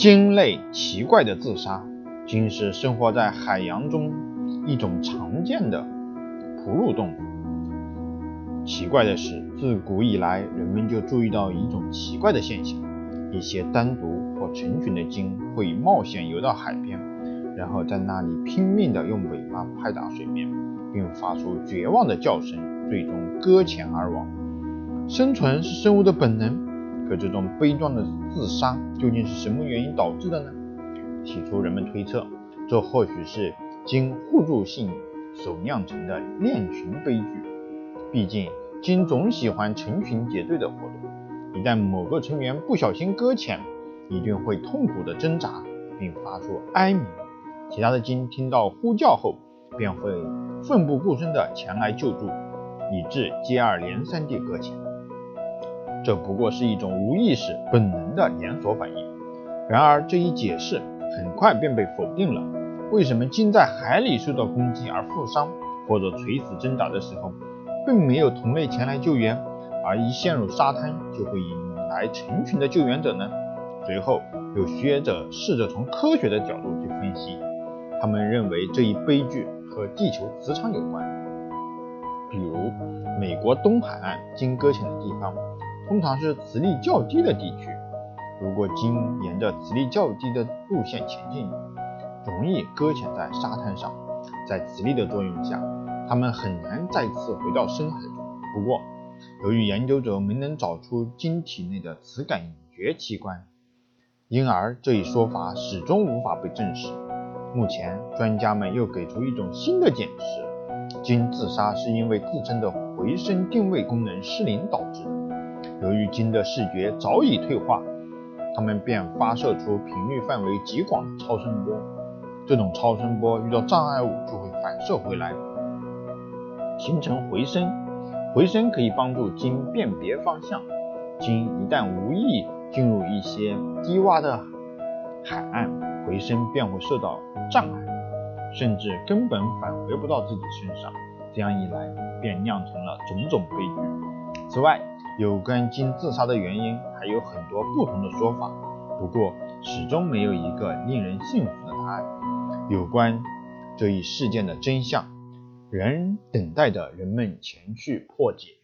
鲸类奇怪的自杀。鲸是生活在海洋中一种常见的哺乳动物。奇怪的是，自古以来，人们就注意到一种奇怪的现象：一些单独或成群的鲸会冒险游到海边，然后在那里拼命地用尾巴拍打水面，并发出绝望的叫声，最终搁浅而亡。生存是生物的本能，可这种悲壮的自杀究竟是什么原因导致的呢？起初，人们推测，这或许是经互助性所酿成的恋群悲剧。毕竟，鲸总喜欢成群结队的活动，一旦某个成员不小心搁浅，一定会痛苦地挣扎，并发出哀鸣。其他的鲸听到呼叫后，便会奋不顾身地前来救助，以致接二连三地搁浅。这不过是一种无意识本能的连锁反应。然而，这一解释。很快便被否定了。为什么鲸在海里受到攻击而负伤或者垂死挣扎的时候，并没有同类前来救援，而一陷入沙滩就会引来成群的救援者呢？随后，有学者试着从科学的角度去分析，他们认为这一悲剧和地球磁场有关。比如，美国东海岸鲸搁浅的地方，通常是磁力较低的地区。如果鲸沿着磁力较低的路线前进，容易搁浅在沙滩上。在磁力的作用下，它们很难再次回到深海中。不过，由于研究者没能找出鲸体内的磁感觉器官，因而这一说法始终无法被证实。目前，专家们又给出一种新的解释：鲸自杀是因为自身的回声定位功能失灵导致的。由于鲸的视觉早已退化。它们便发射出频率范围极广的超声波，这种超声波遇到障碍物就会反射回来，形成回声。回声可以帮助鲸辨别方向。鲸一旦无意进入一些低洼的海岸，回声便会受到障碍，甚至根本返回不到自己身上。这样一来，便酿成了种种悲剧。此外，有关金自杀的原因还有很多不同的说法，不过始终没有一个令人信服的答案。有关这一事件的真相，仍等待着人们前去破解。